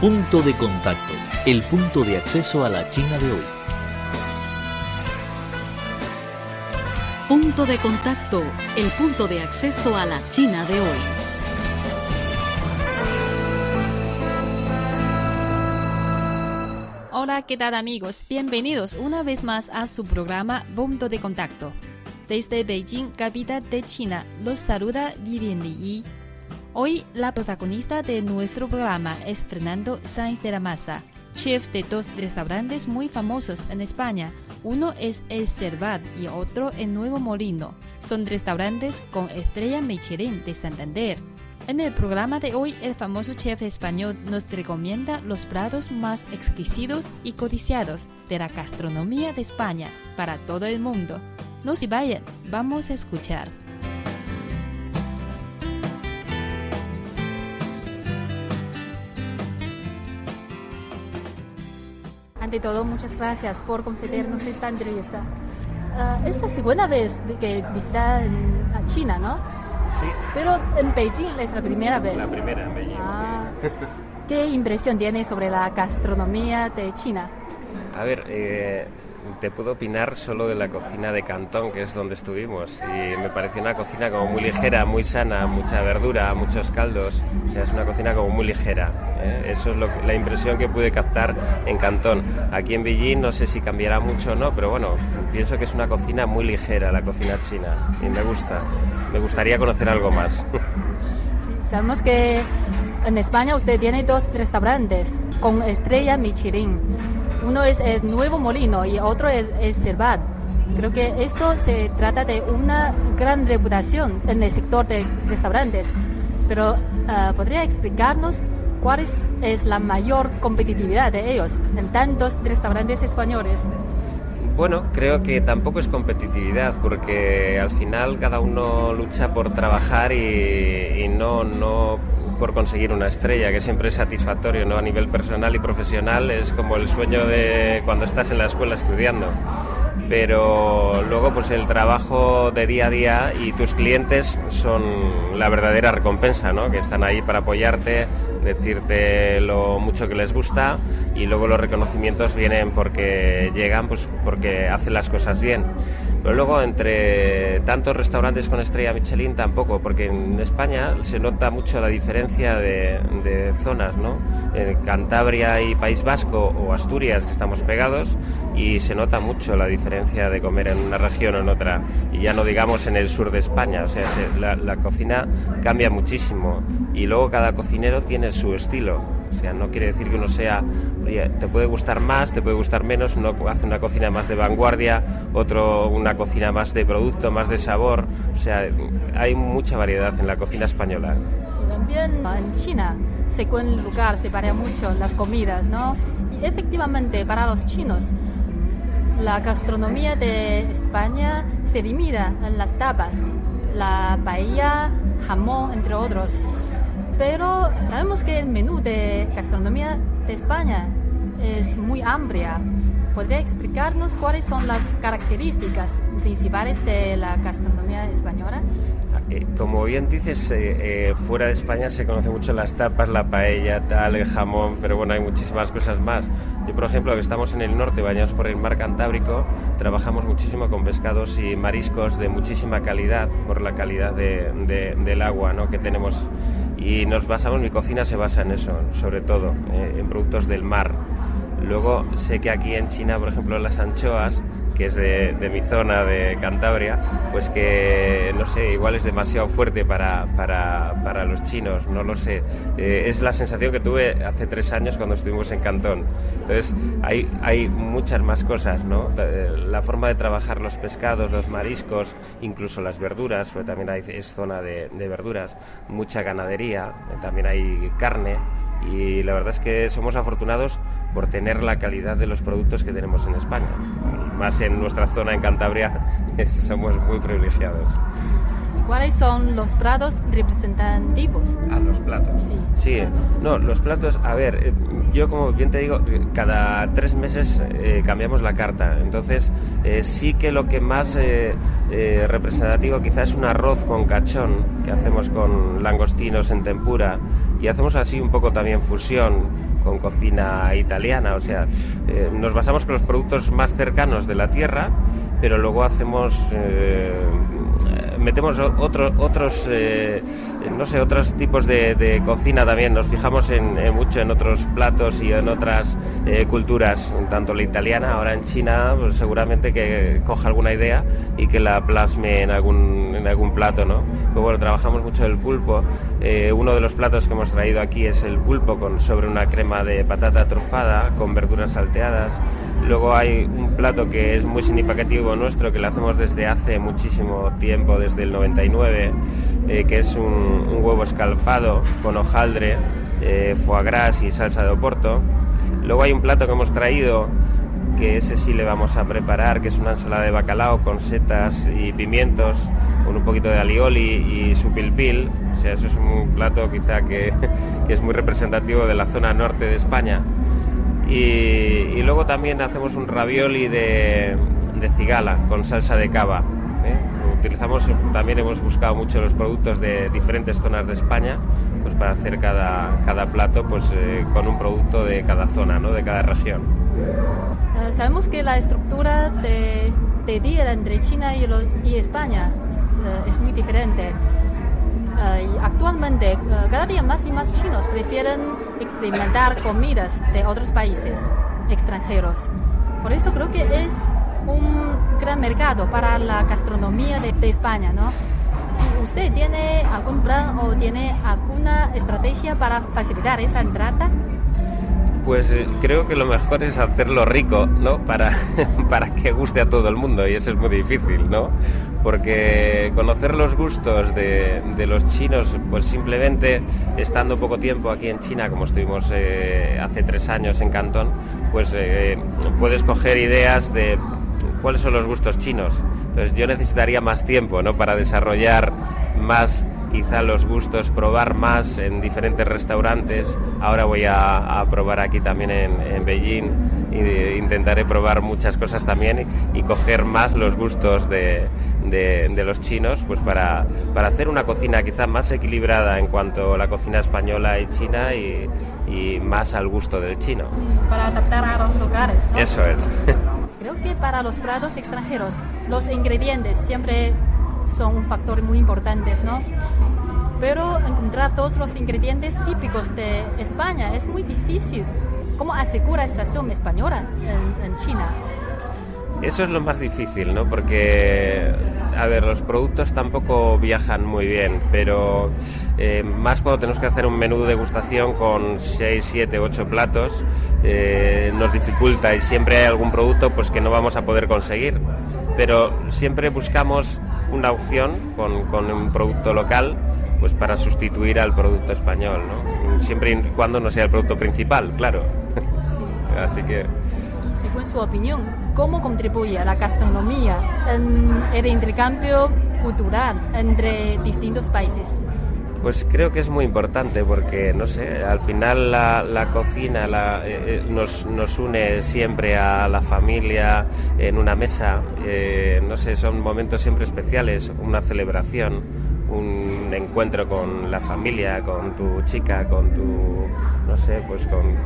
Punto de contacto, el punto de acceso a la China de hoy. Punto de contacto, el punto de acceso a la China de hoy. Hola, ¿qué tal amigos? Bienvenidos una vez más a su programa Punto de Contacto. Desde Beijing, capital de China, los saluda Vivian Li. Hoy la protagonista de nuestro programa es Fernando Sainz de la Maza, chef de dos restaurantes muy famosos en España. Uno es El Cervat y otro en Nuevo Molino. Son restaurantes con estrella Michelin de Santander. En el programa de hoy, el famoso chef español nos recomienda los platos más exquisitos y codiciados de la gastronomía de España para todo el mundo. No se vayan, vamos a escuchar. Ante todo, muchas gracias por concedernos esta entrevista. Ah, es la segunda vez que visita a China, ¿no? Sí. Pero en Beijing es la primera vez. La primera en Beijing. Ah. ¿Qué impresión tiene sobre la gastronomía de China? A ver, eh, te puedo opinar solo de la cocina de Cantón, que es donde estuvimos. Y me pareció una cocina como muy ligera, muy sana, mucha verdura, muchos caldos. O sea, es una cocina como muy ligera. ¿eh? Eso es lo que- la impresión que pude captar en Cantón. Aquí en Beijing no sé si cambiará mucho o no, pero bueno, pienso que es una cocina muy ligera, la cocina china. Y me gusta. Me gustaría conocer algo más. Sabemos que en España usted tiene dos restaurantes con estrella Michelin. Uno es el Nuevo Molino y otro es el. Creo que eso se trata de una gran reputación en el sector de restaurantes. Pero ah, ¿podría explicarnos cuál es, es la mayor competitividad de ellos en tantos restaurantes españoles? Bueno, creo que tampoco es competitividad, porque al final cada uno lucha por trabajar y, y no, no por conseguir una estrella, que siempre es satisfactorio, ¿no? A nivel personal y profesional es como el sueño de cuando estás en la escuela estudiando. Pero luego, pues el trabajo de día a día y tus clientes son la verdadera recompensa, ¿no? Que están ahí para apoyarte, decirte lo mucho que les gusta y luego los reconocimientos vienen porque llegan, pues porque hacen las cosas bien. Pero luego entre tantos restaurantes con estrella Michelin tampoco, porque en España se nota mucho la diferencia de, zonas, ¿no? En Cantabria y País Vasco o Asturias, que estamos pegados, y se nota mucho la diferencia de comer en una región o en otra. Y ya no digamos en el sur de España, o sea, se- la, la cocina cambia muchísimo. Y luego cada cocinero tiene su estilo. O sea, no quiere decir que uno sea, te puede gustar más, te puede gustar menos, uno hace una cocina más de vanguardia, otro una cocina más de producto, más de sabor. O sea, hay mucha variedad en la cocina española. Sí, también en China, según el lugar, se varían mucho las comidas, ¿no? Y efectivamente, para los chinos, la gastronomía de España se limita en las tapas, la paella, jamón, entre otros. Pero sabemos que el menú de gastronomía de España es muy amplia. ¿Podría explicarnos cuáles son las características principales de la gastronomía española? Eh, como bien dices, eh, eh, fuera de España se conoce mucho las tapas, la paella, tal, el jamón, pero bueno, hay muchísimas cosas más. Yo, por ejemplo, que estamos en el norte, bañados por el mar Cantábrico, trabajamos muchísimo con pescados y mariscos de muchísima calidad, por la calidad de- de- del agua ¿no? que tenemos. Y nos basamos, mi cocina se basa en eso, sobre todo, eh, en productos del mar. Luego sé que aquí en China, por ejemplo, las anchoas, que es de, de mi zona de Cantabria, pues que no sé, igual es demasiado fuerte para, para, para los chinos, no lo sé. Eh, es la sensación que tuve hace tres años cuando estuvimos en Cantón. Entonces, hay, hay muchas más cosas, ¿no? Eh, La forma de trabajar los pescados, los mariscos, incluso las verduras, porque también hay, es zona de, de verduras, mucha ganadería, también hay carne y la verdad es que somos afortunados por tener la calidad de los productos que tenemos en España. Y más en nuestra zona en Cantabria somos muy privilegiados. ¿Cuáles son los platos representativos? A los platos. Sí, Sí, platos. no, los platos, a ver, eh, yo como bien te digo, cada tres meses eh, cambiamos la carta, entonces eh, sí que lo que más eh, eh, representativo quizás es un arroz con cachón que hacemos con langostinos en tempura y hacemos así un poco también fusión con cocina italiana. O sea, eh, nos basamos con los productos más cercanos de la tierra, pero luego hacemos eh, metemos otro, otros, eh, no sé, otros tipos de, cocina también. Nos fijamos en, mucho en otros platos y en otras eh, culturas, tanto la italiana, ahora en China, pues seguramente que coja alguna idea y que la plasme en algún, en algún plato, ¿no? Pues bueno, trabajamos mucho el pulpo. Eh, uno de los platos que hemos traído aquí es el pulpo con, sobre una crema de patata trufada con verduras salteadas. Luego hay un plato que es muy significativo nuestro, que lo hacemos desde hace muchísimo tiempo, desde el 99, eh, que es un, huevo escalfado con hojaldre, eh, foie gras y salsa de oporto. Luego hay un plato que hemos traído que ese sí le vamos a preparar, que es una ensalada de bacalao con setas y pimientos, con un poquito de alioli y su pilpil. O sea, eso es un plato quizá que, que es muy representativo de la zona norte de España. Y, luego también hacemos un ravioli de, de cigala con salsa de cava. ¿eh? Utilizamos, también hemos buscado mucho los productos de diferentes zonas de España pues para hacer cada, cada plato pues, eh, con un producto de cada zona, ¿no? de cada región. Eh, sabemos que la estructura de, de día entre China y, los, y España es muy diferente. Eh, actualmente eh, cada día más y más chinos prefieren experimentar comidas de otros países extranjeros. Por eso creo que es un gran mercado para la gastronomía de, de España, ¿no? ¿Usted tiene algún plan o tiene alguna estrategia para facilitar esa entrada? Pues eh, creo que lo mejor es hacerlo rico, ¿no? Para, para que guste a todo el mundo y eso es muy difícil, ¿no? Porque conocer los gustos de, de los chinos, pues simplemente estando poco tiempo aquí en China, como estuvimos eh, hace tres años en Cantón, pues eh, puedes coger ideas de cuáles son los gustos chinos. Entonces yo necesitaría más tiempo, ¿no? Para desarrollar más quizá los gustos, probar más en diferentes restaurantes. Ahora voy a, probar aquí también en, Beijing e intentaré probar muchas cosas también y, coger más los gustos de, de, los chinos pues para, para, hacer una cocina quizá más equilibrada en cuanto a la cocina española y china y, y más al gusto del chino. Para adaptar a los lugares. Eso es. Creo que para los platos extranjeros los ingredientes siempre son un factor muy importante, ¿no? Pero encontrar todos los ingredientes típicos de España es muy difícil. ¿Cómo asegura esa sazón española en, China? Eso es lo más difícil, ¿no? Porque, a ver, los productos tampoco viajan muy bien, pero eh, más cuando tenemos que hacer un menú de degustación con 6, 7, 8 platos, eh, nos dificulta y siempre hay algún producto pues, que no vamos a poder conseguir. Pero siempre buscamos una opción con, con un producto local pues para sustituir al producto español, ¿no? Siempre y cuando no sea el producto principal, claro. Así que... Según su opinión, ¿cómo contribuye la gastronomía en el intercambio cultural entre distintos países? Pues creo que es muy importante porque, no sé, al final la, cocina eh, eh, nos, nos, une siempre a la familia en una mesa. Eh, no sé, son momentos siempre especiales, una celebración, un encuentro con la familia, con tu chica, con tu, no sé, pues con,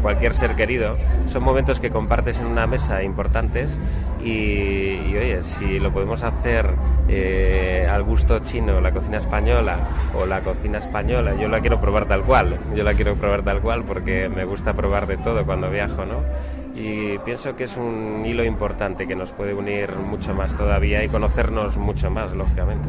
cualquier ser querido. Son momentos que compartes en una mesa importantes y, oye, si lo podemos hacer eh, al gusto chino, la cocina española o la cocina española, yo la quiero probar tal cual, yo la quiero probar tal cual porque me gusta probar de todo cuando viajo, ¿no? Y pienso que es un hilo importante que nos puede unir mucho más todavía y conocernos mucho más, lógicamente.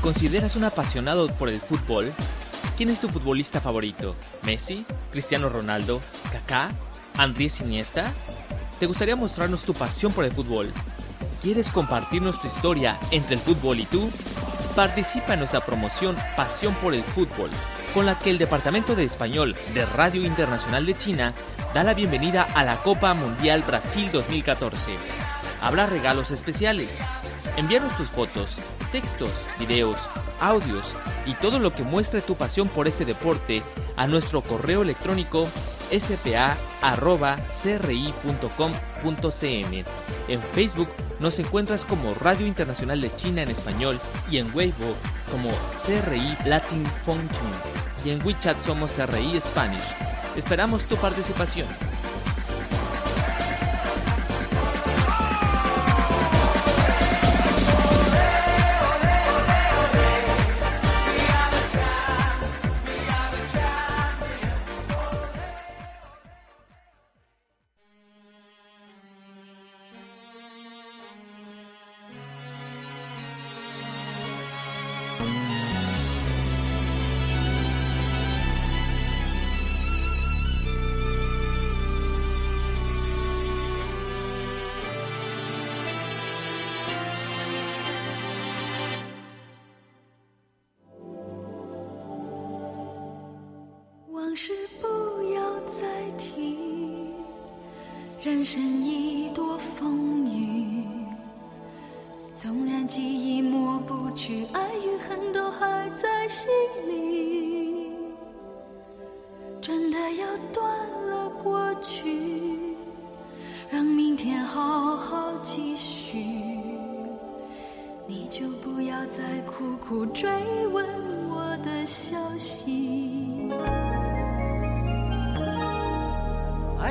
Consideras un apasionado por el fútbol? ¿Quién es tu futbolista favorito? ¿Messi? ¿Cristiano Ronaldo? ¿Kaká? ¿Andrés Iniesta? ¿Te gustaría mostrarnos tu pasión por el fútbol? ¿Quieres compartirnos tu historia entre el fútbol y tú? Participa en nuestra promoción Pasión por el Fútbol, con la que el Departamento de Español de Radio Internacional de China da la bienvenida a la Copa Mundial Brasil 2014. Habrá regalos especiales. Envíanos tus fotos, textos, videos, audios y todo lo que muestre tu pasión por este deporte a nuestro correo electrónico spa.cri.com.cn. En Facebook nos encuentras como Radio Internacional de China en español y en Weibo como CRI Latin Function y en WeChat somos CRI Spanish. Esperamos tu participación.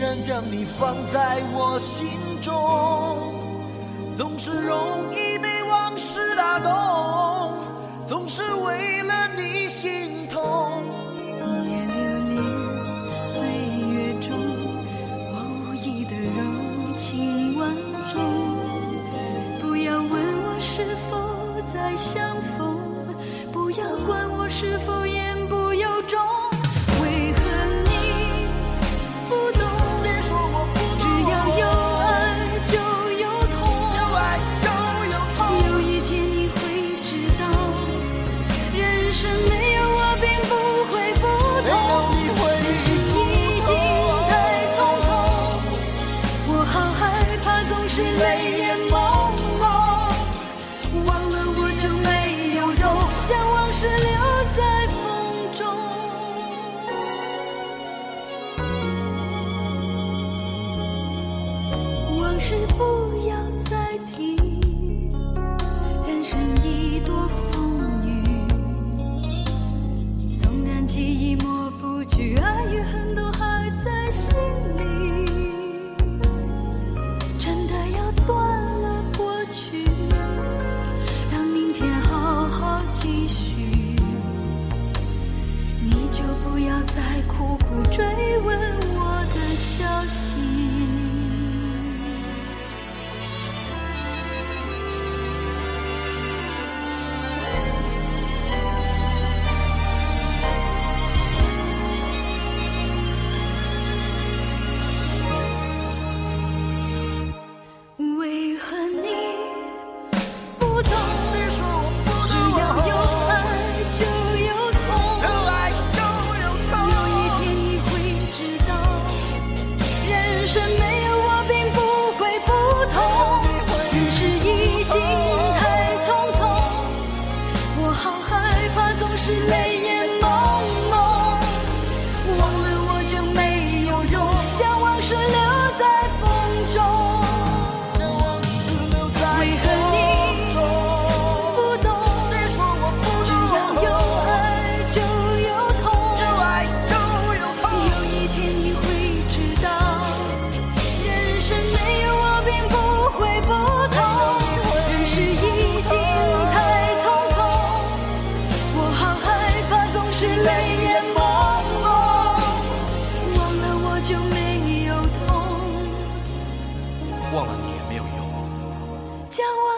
然将你放在我心中，总是容易被往事打动，总是为了你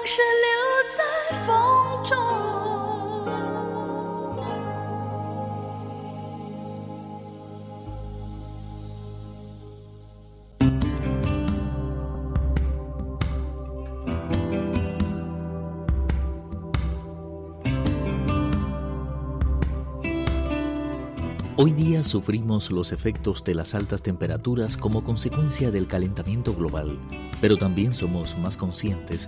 是留在风中。Hoy día sufrimos los efectos de las altas temperaturas como consecuencia del calentamiento global, pero también somos más conscientes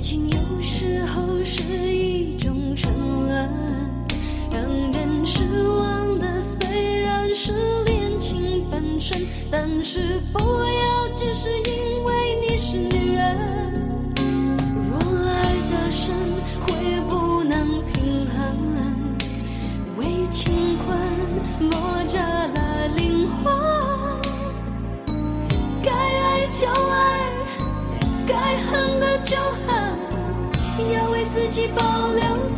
爱情有时候是一种沉沦，让人失望的虽然是恋情本身，但是不要只是因为你是女人。若爱得深，会不能平衡，为情困磨折了灵魂。该爱就爱。该恨的就恨，自己保留。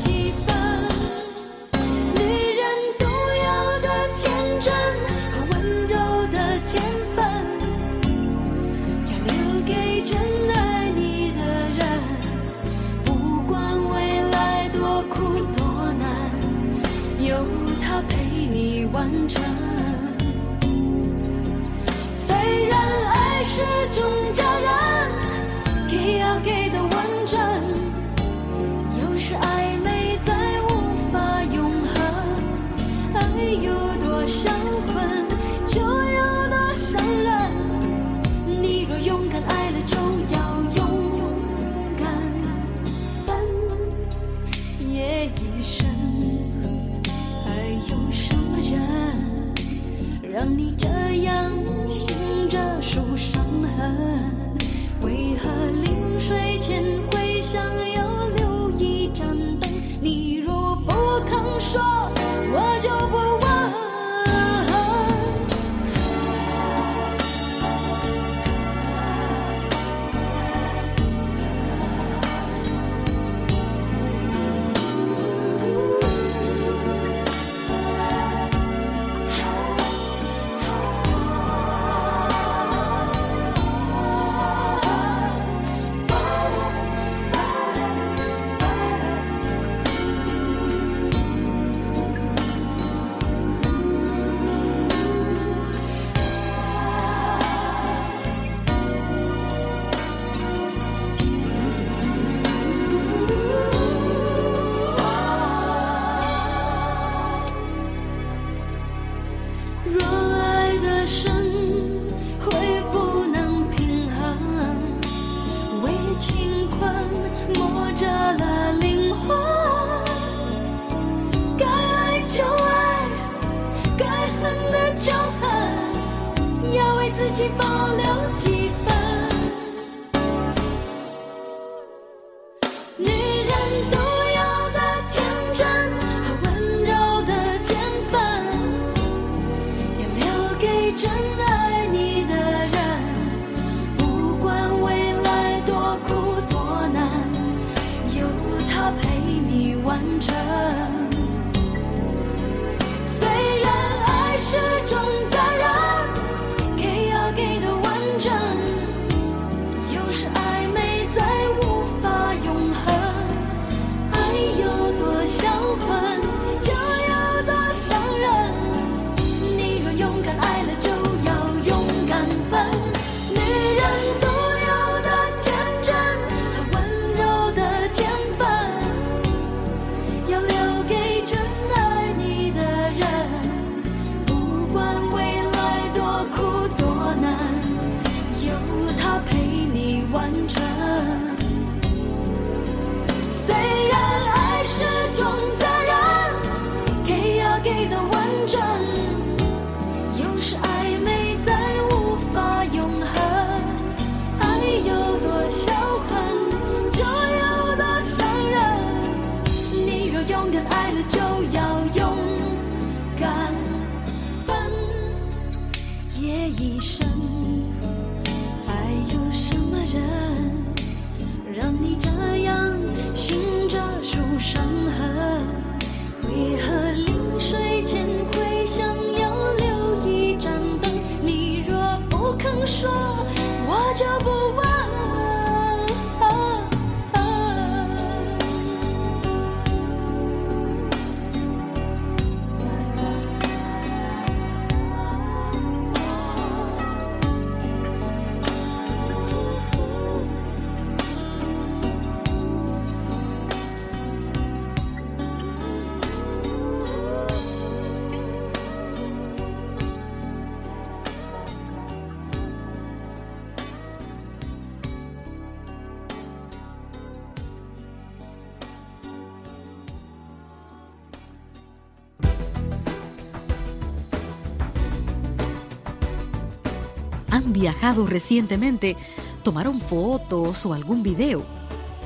viajado recientemente tomaron fotos o algún video,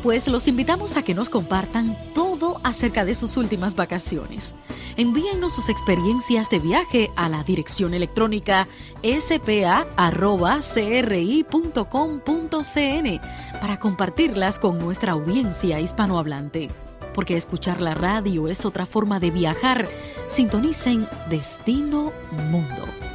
pues los invitamos a que nos compartan todo acerca de sus últimas vacaciones. Envíennos sus experiencias de viaje a la dirección electrónica spa.cri.com.cn para compartirlas con nuestra audiencia hispanohablante. Porque escuchar la radio es otra forma de viajar. Sintonicen Destino Mundo.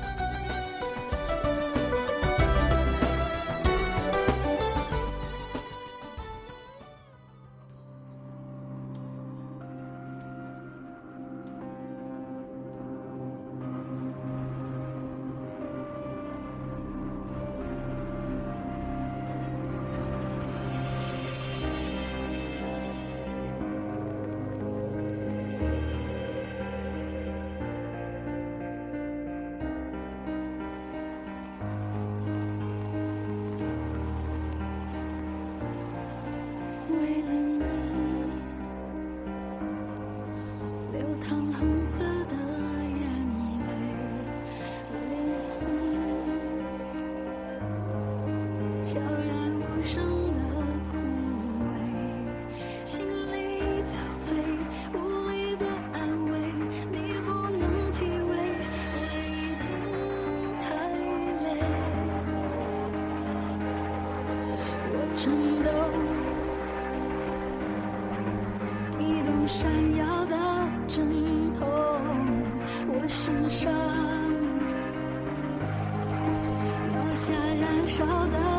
烧的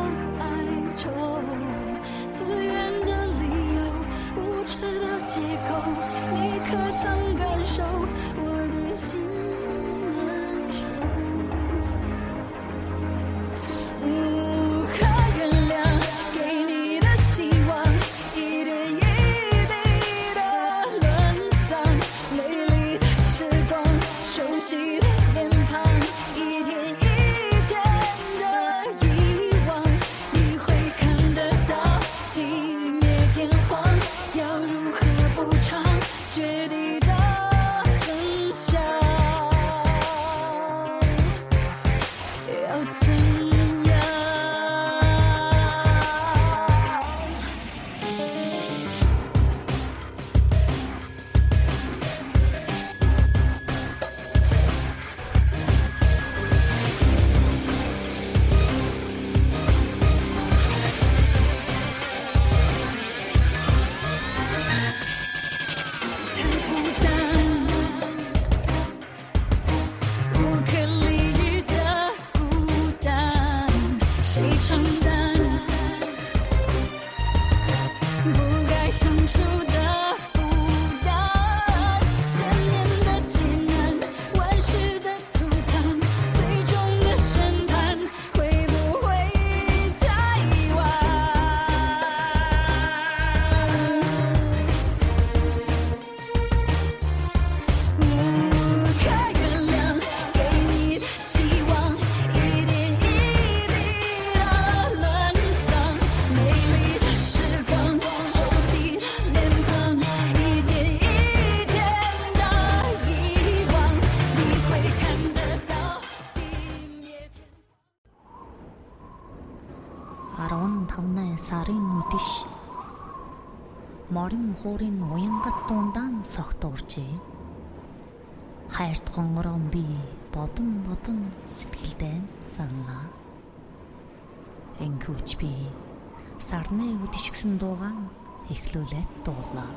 18 үд ишгсэн дуугаан эхлүүлээд дуулаа.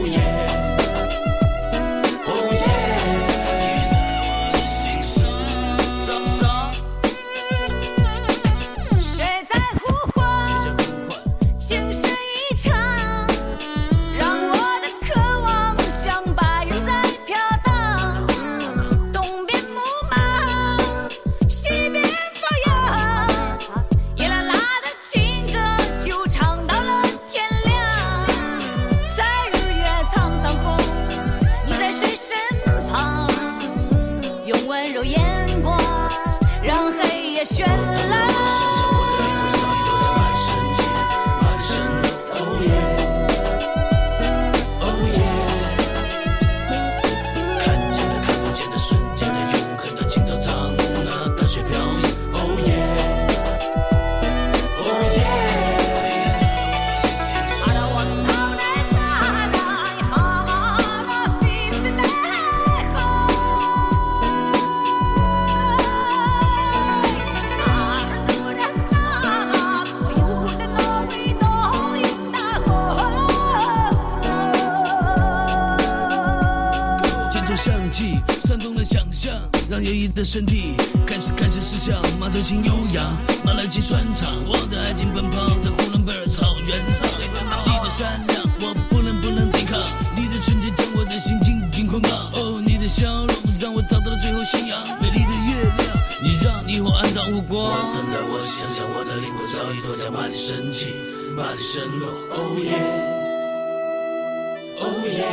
yeah. 哦耶哦耶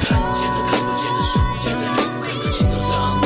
看见的看不见的瞬间的永恒的青草长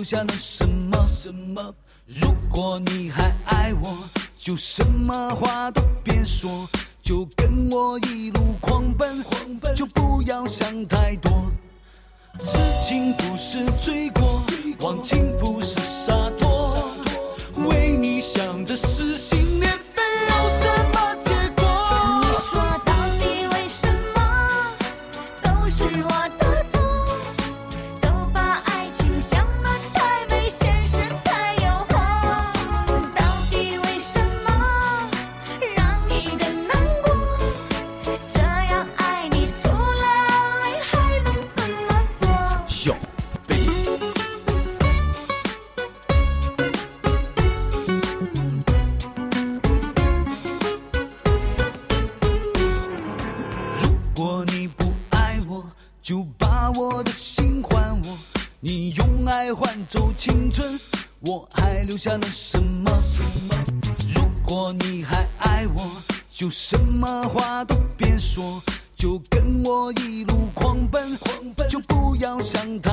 留下了想他。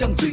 像最。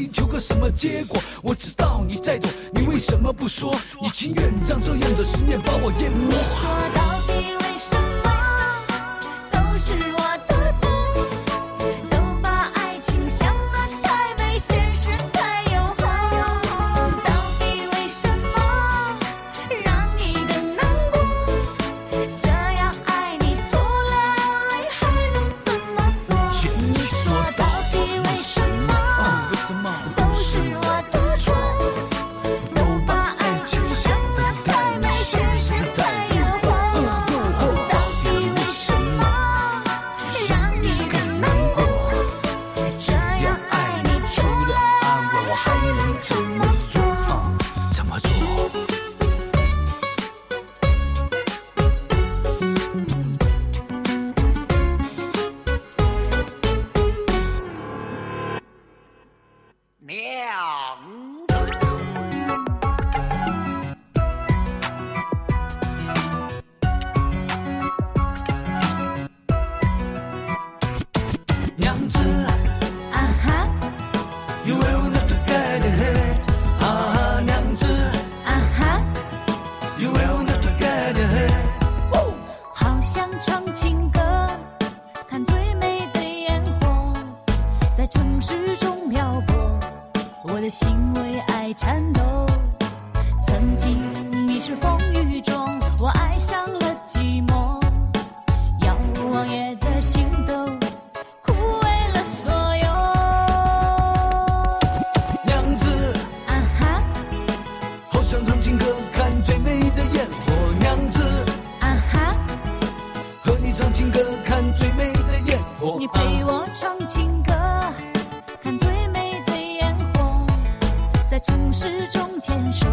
始终坚守，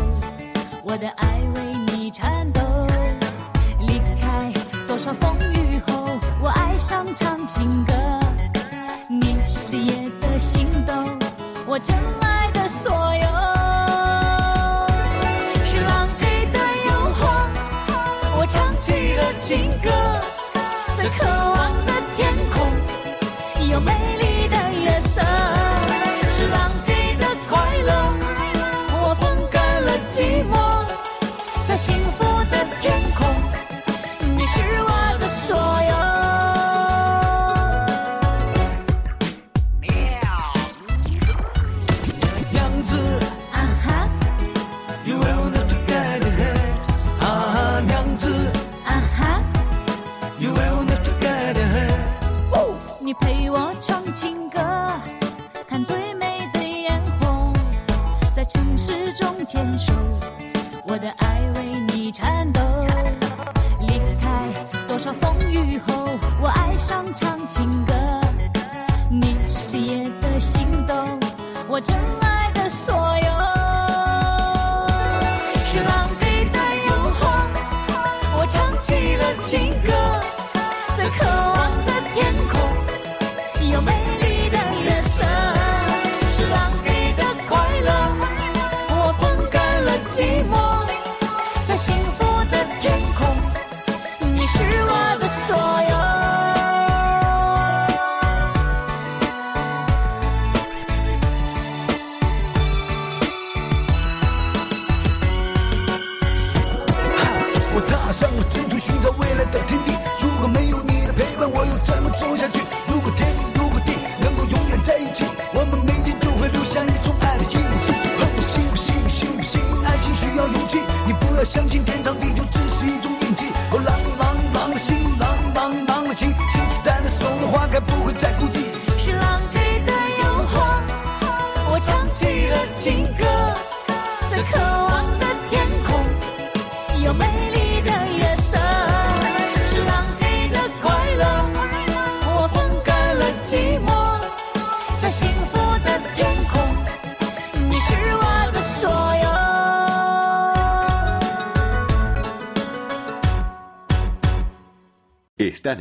我的爱为你颤抖。离开多少风雨后，我爱上唱情歌。你是夜的星斗，我真爱的所有。是狼狈的诱惑，我唱起了情歌，在渴望的天空，有美丽。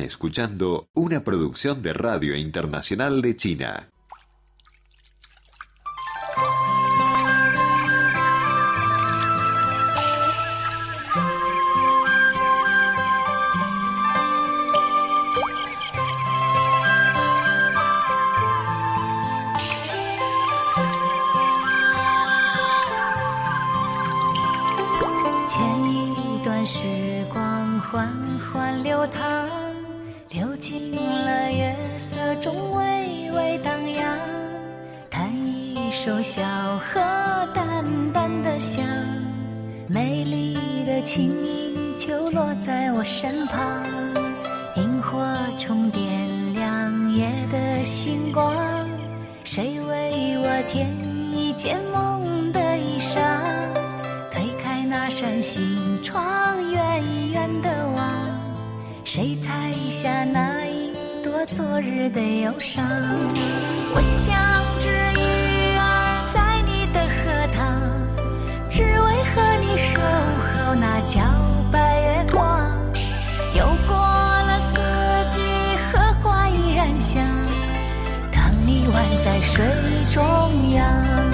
escuchando una producción de Radio Internacional de China. 舟小河淡淡的香，美丽的琴音就落在我身旁。萤火虫点亮夜的星光，谁为我添一件梦的衣裳？推开那扇心窗，远远的望，谁采下那一朵昨日的忧伤？我想。那皎白月光游过了四季荷花依然香等你宛在水中央。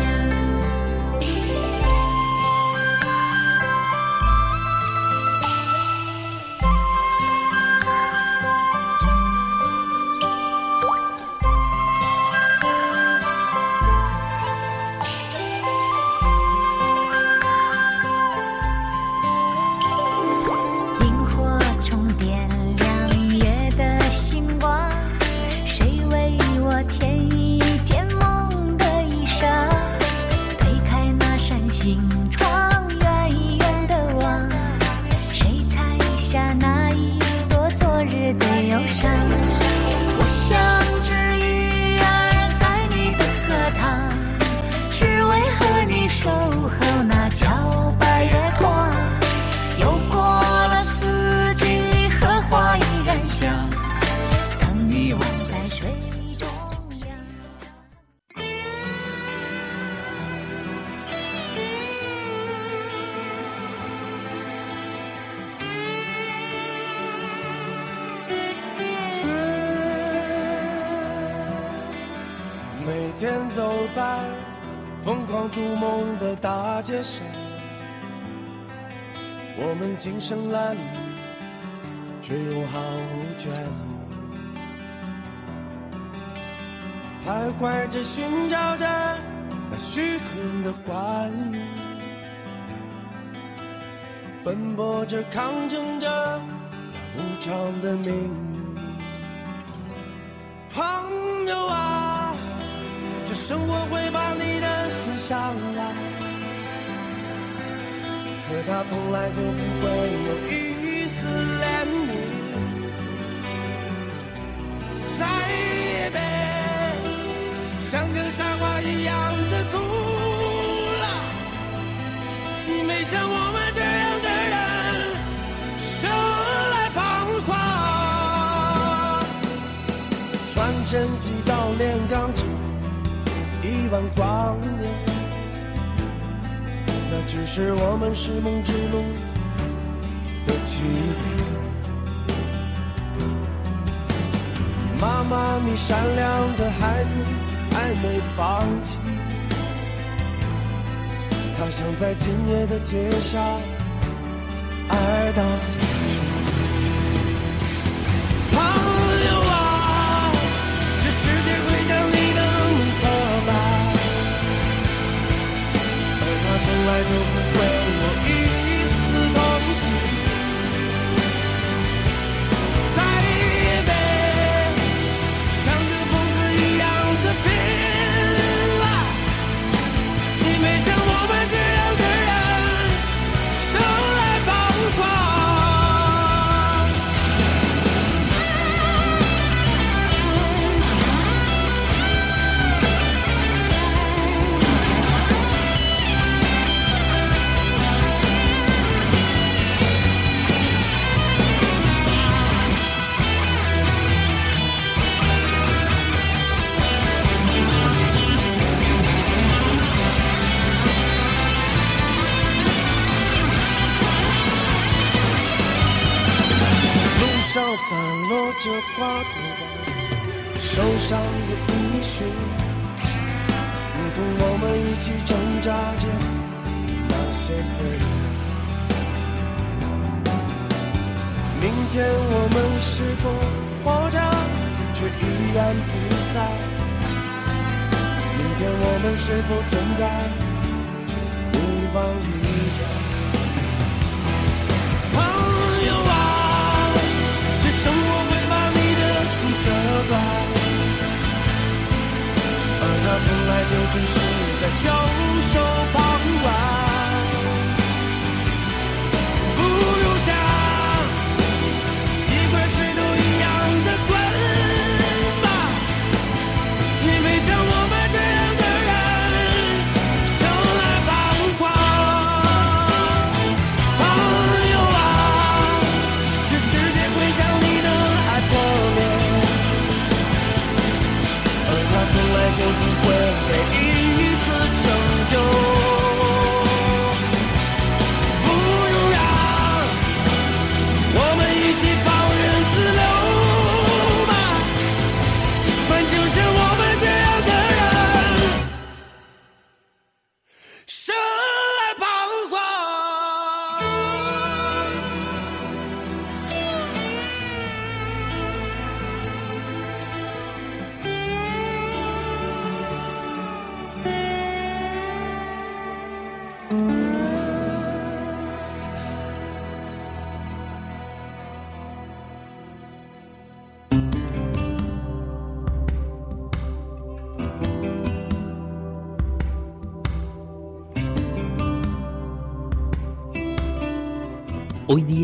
天走在疯狂逐梦的大街上，我们今生来，却又毫无眷恋。徘徊着，寻找着那虚空的幻影，奔波着，抗争着那无常的命运。生活会把你的心伤来，可它从来就不会有一丝怜悯。再也别像个傻瓜一样的哭了，没像我们这样的人生来彷徨。传真机到炼钢万光年，那只是我们是梦之路的起点。妈妈，你善良的孩子还没放弃，他想在今夜的街上爱到死爱就不会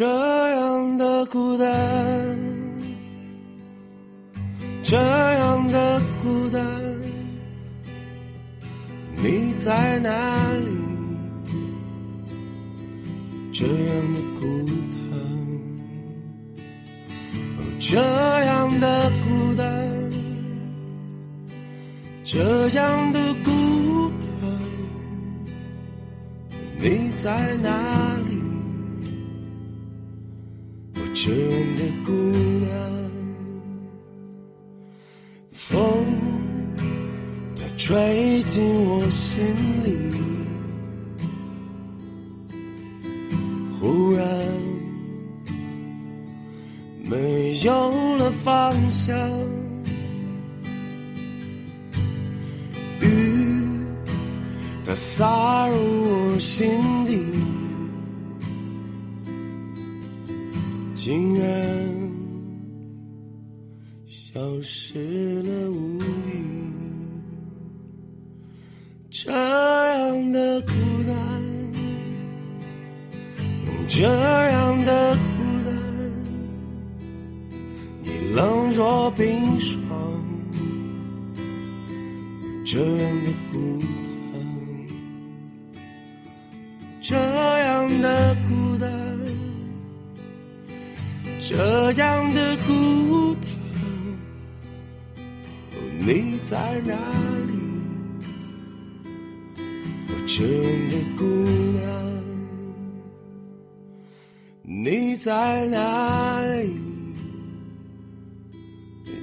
这样的孤单，这样的孤单，你在哪里？这样的孤单，这样的孤单，这样的孤单，你在哪里这样的姑娘，风它吹进我心里。忽然没有了方向，雨它洒入我心底，竟然消失了无影，这样的孤单。这样的孤单，你冷若冰霜。这样的这样的孤单，你在哪里？我这样的孤单。你在哪里？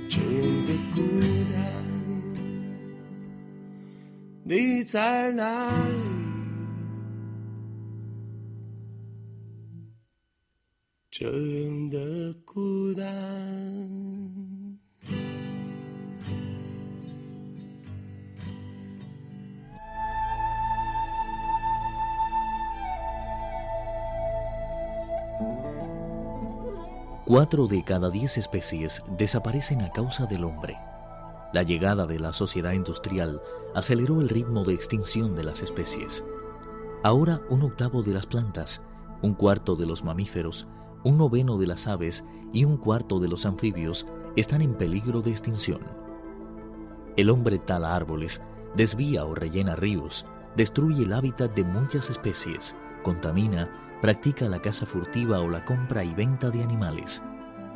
这样的孤单，你在哪里？这样的 Cuatro de cada diez especies desaparecen a causa del hombre. La llegada de la sociedad industrial aceleró el ritmo de extinción de las especies. Ahora un octavo de las plantas, un cuarto de los mamíferos, un noveno de las aves y un cuarto de los anfibios están en peligro de extinción. El hombre tala árboles, desvía o rellena ríos, destruye el hábitat de muchas especies, contamina, practica la caza furtiva o la compra y venta de animales.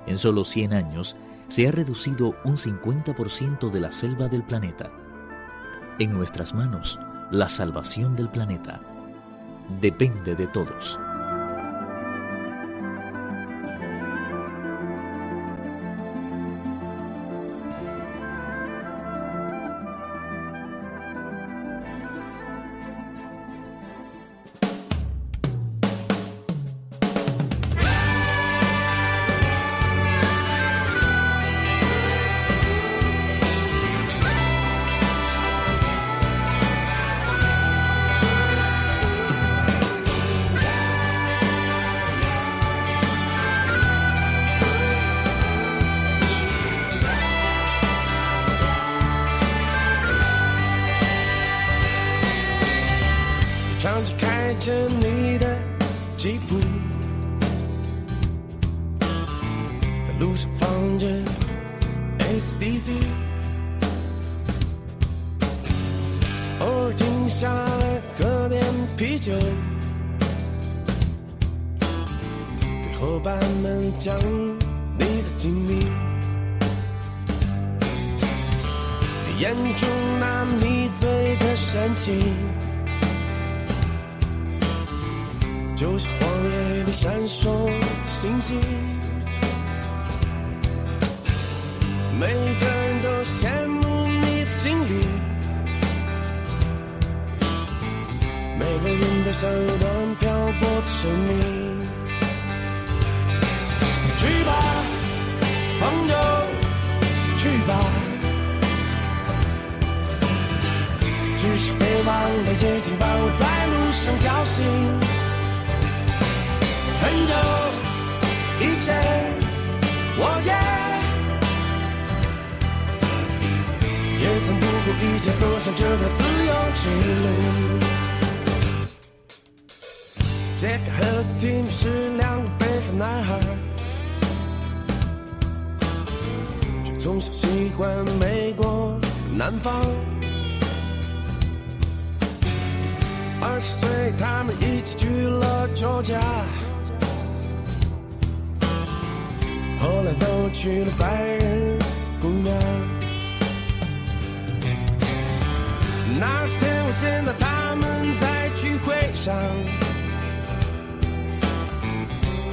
En solo 100 años se ha reducido un 50% de la selva del planeta. En nuestras manos, la salvación del planeta depende de todos. 着你的吉普，在路上放着 SDC，偶尔停下来喝点啤酒，给伙伴们讲你的经历。眼中那迷醉的神情。就像荒野里闪烁的星星每个人都羡慕你的经历每个人都像一段漂泊的生命。去吧朋友去吧只是别忘了夜景把我在路上叫醒很久以前，我也也曾不顾一切走上这条自由之路。杰克和提米是两个北方男孩，却从小喜欢美国南方。二十岁，他们一起去了酒家。都娶了白人姑娘。那天我见到他们在聚会上，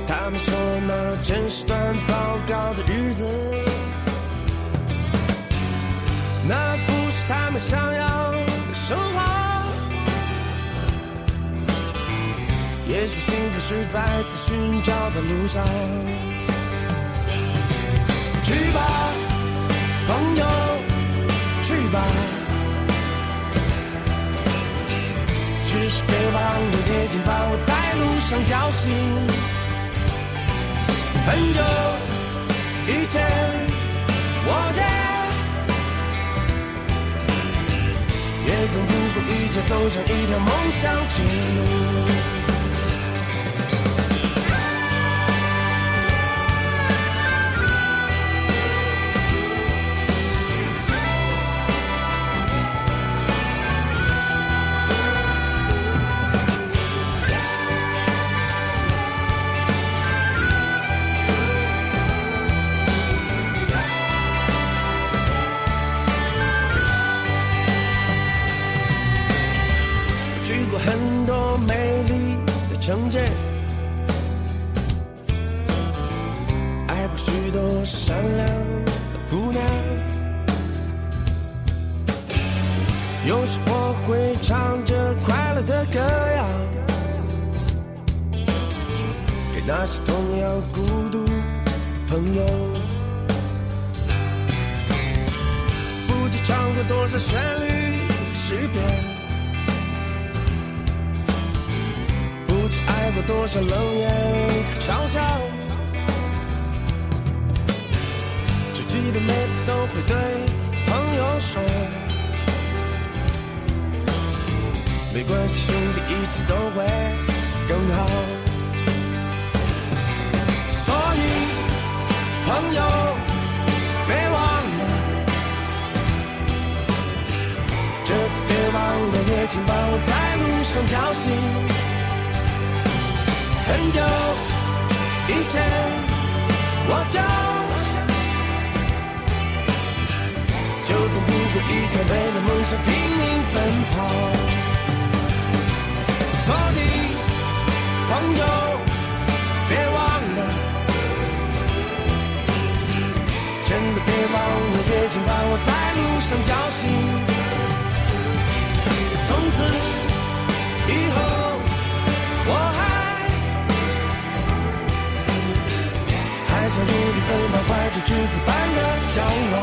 他们说那真是段糟糕的日子，那不是他们想要的生活。也许幸福是再次寻找在路上。去吧，朋友，去吧。只是别忘了夜景把我在路上叫醒。很久以前，我家也曾不顾一切走上一条梦想之路。要孤独朋友。不知唱过多少旋律和诗篇。不知挨过多少冷眼和嘲笑，只记得每次都会对朋友说，没关系，兄弟，一切都会更好。朋友，别忘了，这次别忘了，也请把我在路上叫醒。很久以前，我就就曾不顾一切为了梦想拼命奔跑。所以，朋友，别忘了，夜景把我在路上叫醒。从此以后，我还还想为你奔跑怀着赤子般的骄傲。